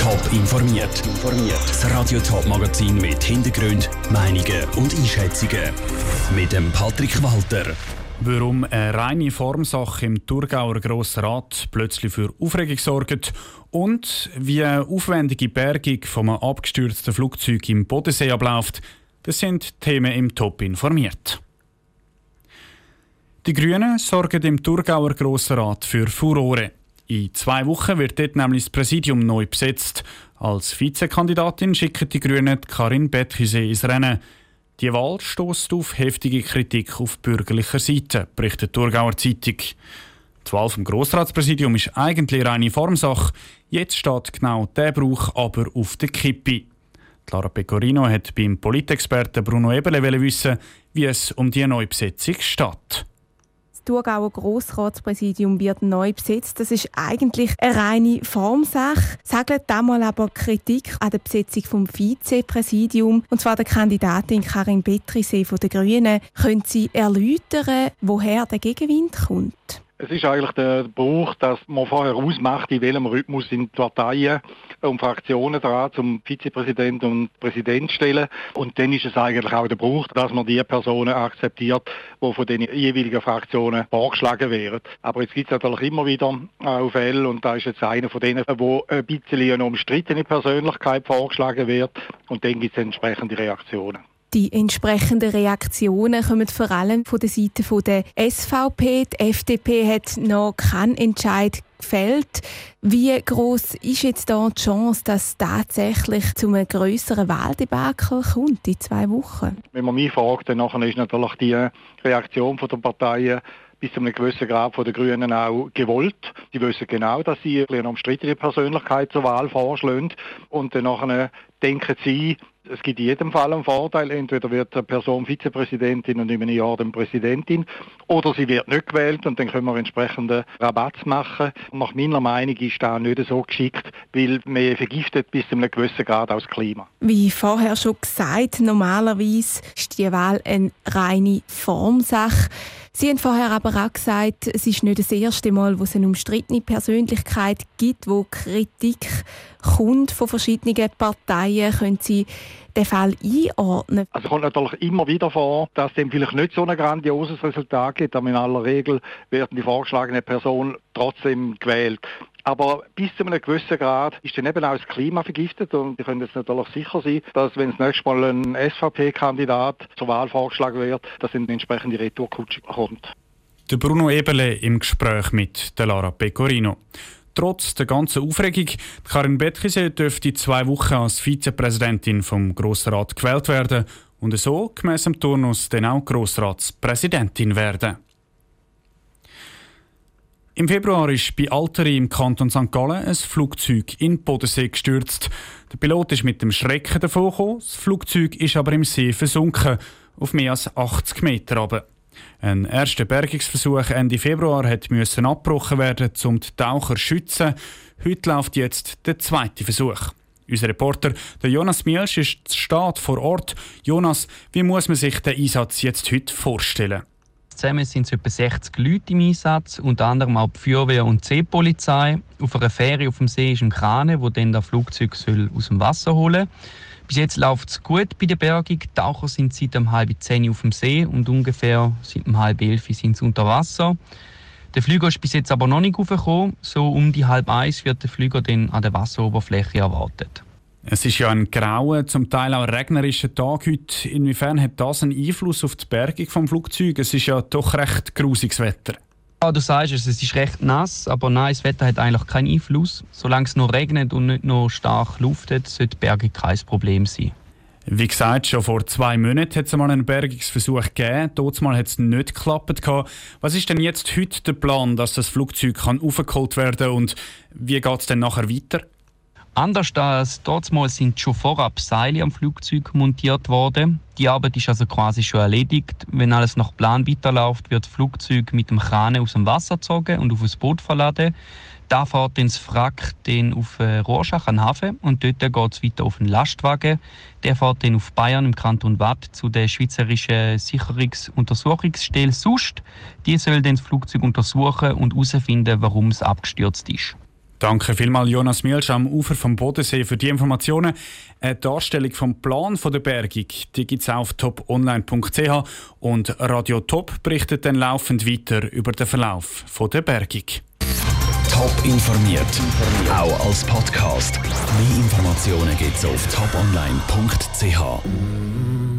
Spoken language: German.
Top informiert. Das Radio Top Magazin mit Hintergrund, Meinungen und Einschätzungen mit dem Patrick Walter. Warum eine reine Formsache im Thurgauer Grossrat plötzlich für Aufregung sorgt und wie eine aufwendige Bergung von einem abgestürzten Flugzeug im Bodensee abläuft, das sind Themen im Top informiert. Die Grünen sorgen im Thurgauer Grossrat für Furore. In zwei Wochen wird dort nämlich das Präsidium neu besetzt. Als Vizekandidatin schicken die Grünen Karin Betchise ins Rennen. Die Wahl stößt auf heftige Kritik auf bürgerlicher Seite, berichtet die Thurgauer Zeitung. Die Wahl vom Grossratspräsidium ist eigentlich reine Formsache. Jetzt steht genau der Brauch aber auf der Kippe. Clara Pecorino hat beim Politexperten Bruno Eberle wissen, wie es um die Neubesetzung steht. Das Thurgauer Grossratspräsidium wird neu besetzt. Das ist eigentlich eine reine Formsache. Sagen damals aber Kritik an der Besetzung vom Vizepräsidium, und zwar der Kandidatin Karin Betrisee von den Grünen. Können Sie erläutern, woher der Gegenwind kommt? Es ist eigentlich der Bruch, dass man vorher ausmacht, in welchem Rhythmus sind Parteien und Fraktionen dran, zum Vizepräsident und Präsident stellen. Und dann ist es eigentlich auch der Bruch, dass man die Personen akzeptiert, die von den jeweiligen Fraktionen vorgeschlagen werden. Aber jetzt gibt es natürlich immer wieder auch Fälle, und da ist jetzt einer von denen, wo ein bisschen eine umstrittene Persönlichkeit vorgeschlagen wird. Und dann gibt es entsprechende Reaktionen. Die entsprechenden Reaktionen kommen vor allem von der Seite der SVP. Die FDP hat noch keinen Entscheid gefällt. Wie groß ist jetzt da die Chance, dass es tatsächlich zu einem größeren Wahldebakel kommt in zwei Wochen? Wenn man mich fragt, dann ist natürlich die Reaktion der Parteien bis zu einem gewissen Grad von den Grünen auch gewollt. Die wissen genau, dass sie eine umstrittene Persönlichkeit zur Wahl vorschlagen und dann denken sie, es gibt in jedem Fall einen Vorteil. Entweder wird eine Person Vizepräsidentin und in einem Jahr dann Präsidentin oder sie wird nicht gewählt und dann können wir entsprechende Rabatts machen. Nach meiner Meinung ist das nicht so geschickt, weil man vergiftet bis zu einem gewissen Grad das Klima. Wie vorher schon gesagt, normalerweise ist die Wahl eine reine Formsache. Sie haben vorher aber auch gesagt, es ist nicht das erste Mal, wo es eine umstrittene Persönlichkeit gibt, wo Kritik kommt von verschiedenen Parteien. Können Sie den Fall einordnen? Es kommt natürlich immer wieder vor, dass es vielleicht nicht so ein grandioses Resultat gibt, aber in aller Regel werden die vorgeschlagene Person trotzdem gewählt. Aber bis zu einem gewissen Grad ist dann eben auch das Klima vergiftet und wir können jetzt natürlich sicher sein, dass wenn das nächste Mal ein SVP-Kandidat zur Wahl vorgeschlagen wird, dass eine entsprechende Retourkutsche kommt. Der Bruno Eberle im Gespräch mit der Lara Pecorino. Trotz der ganzen Aufregung, Karin Bettkise dürfte zwei Wochen als Vizepräsidentin vom Grossrat gewählt werden und so gemäss dem Turnus dann auch Grossratspräsidentin werden. Im Februar ist bei Alteri im Kanton St. Gallen ein Flugzeug in den Bodensee gestürzt. Der Pilot ist mit dem Schrecken davon gekommen, das Flugzeug ist aber im See versunken, auf mehr als 80 Meter runter. Ein erster Bergungsversuch Ende Februar müssen abgebrochen werden, um die Taucher zu schützen. Heute läuft jetzt der zweite Versuch. Unser Reporter der Jonas Mielsch ist Staat vor Ort. Jonas, wie muss man sich den Einsatz jetzt heute vorstellen? Zusammen sind es etwa 60 Leute im Einsatz, unter anderem auch die Feuerwehr und die Seepolizei. Auf einer Fähre auf dem See ist ein Krane, wo dann das Flugzeug soll aus dem Wasser holen soll. Bis jetzt läuft es gut bei der Bergung. Die Taucher sind seit um halb zehn auf dem See und ungefähr seit um halb elf sind sie unter Wasser. Der Flüger ist bis jetzt aber noch nicht aufgekommen. So um die halb eins wird der Flüger dann an der Wasseroberfläche erwartet. Es ist ja ein grauer, zum Teil auch regnerischer Tag heute. Inwiefern hat das einen Einfluss auf die Bergung vom Flugzeug? Es ist ja doch recht grusiges Wetter. Ja, du sagst es, es ist recht nass, aber nein, das Wetter hat eigentlich keinen Einfluss. Solange es nur regnet und nicht nur stark luftet, sollte die Bergung kein Problem sein. Wie gesagt, schon vor zwei Monaten hat es mal einen Bergungsversuch gegeben. Dort hat es nicht geklappt. Was ist denn jetzt heute der Plan, dass das Flugzeug kann aufgeholt werden kann und wie geht es dann nachher weiter? Anders als damals sind schon vorab Seile am Flugzeug montiert worden. Die Arbeit ist also quasi schon erledigt. Wenn alles nach Plan weiterläuft, wird das Flugzeug mit dem Kran aus dem Wasser gezogen und auf das Boot verladen. Da fährt dann das Wrack dann auf äh, Rorschach an den Hafen und dort geht es weiter auf den Lastwagen. Der fährt dann auf Bayern im Kanton Watt zu der Schweizerischen Sicherungsuntersuchungsstelle SUST. Die soll dann das Flugzeug untersuchen und herausfinden, warum es abgestürzt ist. Danke vielmals Jonas Mielsch am Ufer vom Bodensee für die Informationen. Eine Darstellung vom Plan der Bergung die gibt es auf toponline.ch und Radio Top berichtet dann laufend weiter über den Verlauf der Bergung. Top informiert, auch als Podcast. Mehr Informationen gibt es auf toponline.ch.